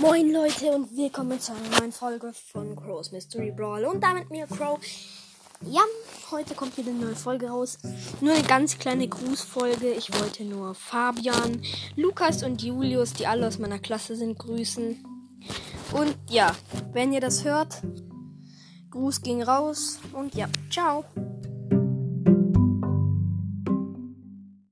Moin Leute und willkommen zu einer neuen Folge von Crow's Mystery Brawl und damit mir Crow. Ja, heute kommt wieder eine neue Folge raus. Nur eine ganz kleine Grußfolge. Ich wollte nur Fabian, Lukas und Julius, die alle aus meiner Klasse sind, grüßen. Und ja, wenn ihr das hört, Gruß ging raus und ja, ciao.